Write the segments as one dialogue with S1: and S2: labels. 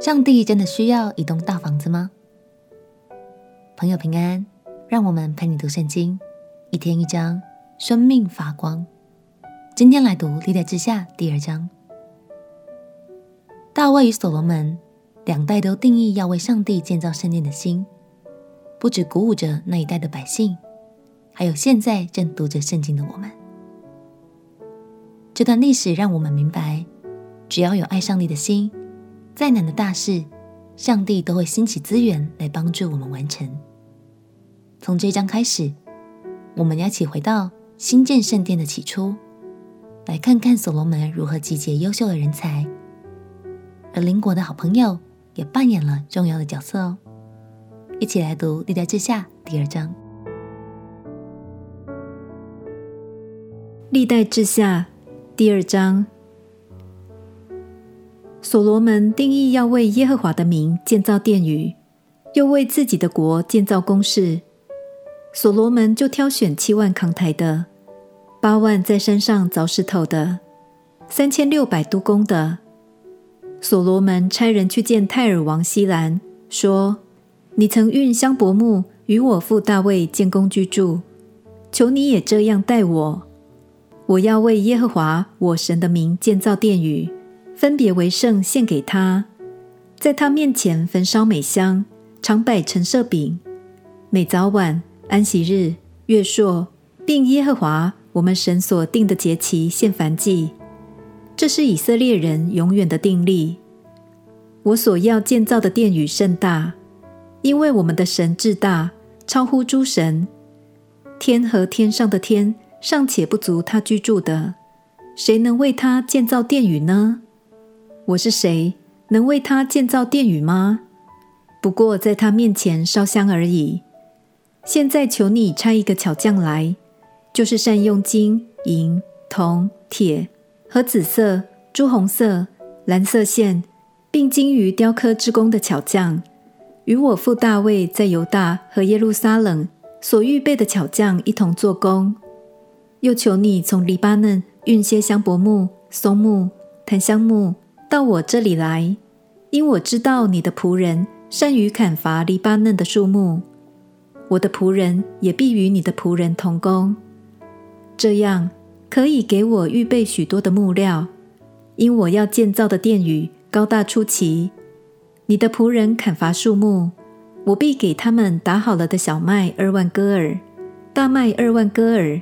S1: 上帝真的需要一栋大房子吗？朋友平安，让我们陪你读圣经，一天一章，生命发光。今天来读历代之下第二章。大卫与所罗门两代都定义要为上帝建造圣殿的心，不只鼓舞着那一代的百姓，还有现在正读着圣经的我们。这段历史让我们明白，只要有爱上帝的心，再难的大事，上帝都会兴起资源来帮助我们完成。从这一章开始，我们要一起回到新建圣殿的起初，来看看所罗门如何集结优秀的人才，而邻国的好朋友也扮演了重要的角色哦。一起来读《历代志下》第二章，《
S2: 历代志下》第二章。所罗门定义要为耶和华的名建造殿宇，又为自己的国建造宫室。所罗门就挑选七万扛台的，八万在山上凿石头的，三千六百督工的。所罗门差人去见泰尔王希兰，说：“你曾运香柏木与我父大卫建宫居住，求你也这样待我。我要为耶和华我神的名建造殿宇。”分别为圣，献给他，在他面前焚烧美香，常摆陈设饼，每早晚安息日、月朔，并耶和华我们神所定的节期献燔祭。这是以色列人永远的定例。我所要建造的殿宇甚大，因为我们的神至大，超乎诸神。天和天上的天尚且不足他居住的，谁能为他建造殿宇呢？我是谁，能为他建造殿宇吗？不过在他面前烧香而已。现在求你差一个巧匠来，就是善用金银铜铁和紫色、朱红色、蓝色线，并精于雕刻之工的巧匠，与我父大卫在犹大和耶路撒冷所预备的巧匠一同做工。又求你从黎巴嫩运些香柏木、松木、檀香木。到我这里来，因我知道你的仆人善于砍伐黎巴嫩的树木，我的仆人也必与你的仆人同工，这样可以给我预备许多的木料，因我要建造的殿宇高大出奇。你的仆人砍伐树木，我必给他们打好了的小麦二万戈尔，大麦二万戈尔，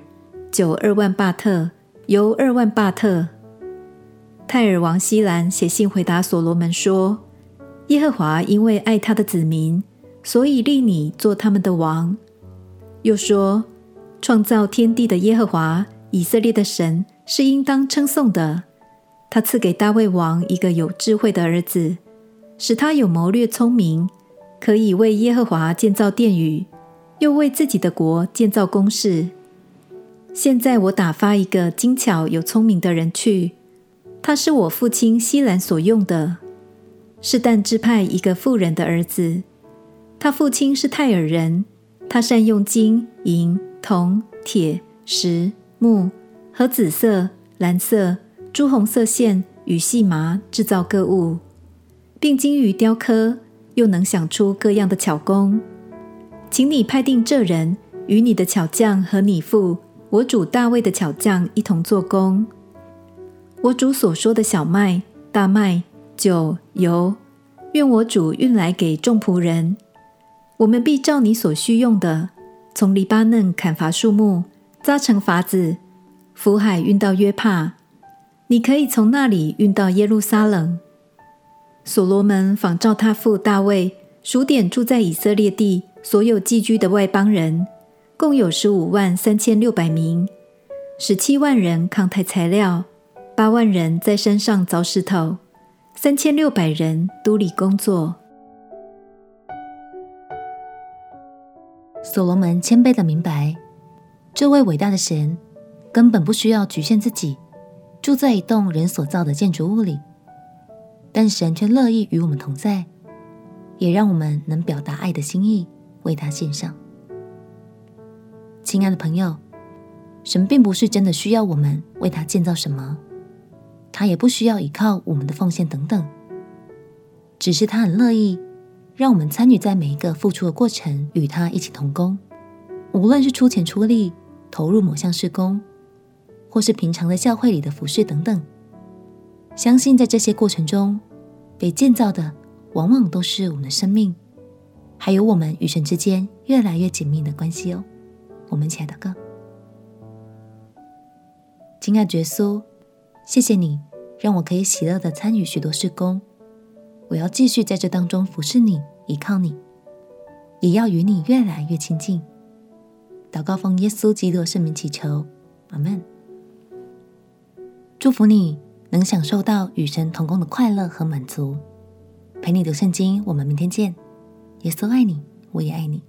S2: 酒二万巴特，油二万巴特。泰尔王希兰写信回答所罗门说：“耶和华因为爱他的子民，所以立你做他们的王。又说，创造天地的耶和华以色列的神是应当称颂的。他赐给大卫王一个有智慧的儿子，使他有谋略聪明，可以为耶和华建造殿宇，又为自己的国建造宫室。现在我打发一个精巧有聪明的人去。”他是我父亲希兰所用的，是但支派一个妇人的儿子。他父亲是泰尔人，他善用金银铜铁石木和紫色、蓝色、朱红色线与细麻制造各物，并精于雕刻，又能想出各样的巧工。请你派定这人与你的巧匠和你父我主大卫的巧匠一同做工。我主所说的小麦、大麦、酒、油，愿我主运来给众仆人。我们必照你所需用的，从黎巴嫩砍伐树木，扎成筏子，浮海运到约帕。你可以从那里运到耶路撒冷。所罗门仿照他父大卫数点住在以色列地所有寄居的外邦人，共有十五万三千六百名，十七万人扛抬材料。八万人在山上凿石头，三千六百人督理工作。
S1: 所罗门谦卑的明白，这位伟大的神根本不需要局限自己，住在一栋人所造的建筑物里，但神却乐意与我们同在，也让我们能表达爱的心意，为他献上。亲爱的朋友，神并不是真的需要我们为他建造什么。他也不需要依靠我们的奉献等等，只是他很乐意让我们参与在每一个付出的过程，与他一起同工。无论是出钱出力投入某项事工，或是平常在教会里的服事等等，相信在这些过程中被建造的，往往都是我们的生命，还有我们与神之间越来越紧密的关系哦。我们一起来祷告。亲爱的耶稣，谢谢你让我可以喜乐的参与许多事工。我要继续在这当中服侍你，依靠你，也要与你越来越亲近。祷告奉耶稣基督圣名祈求，阿门。祝福你能享受到与神同工的快乐和满足。陪你读圣经，我们明天见。耶稣爱你，我也爱你。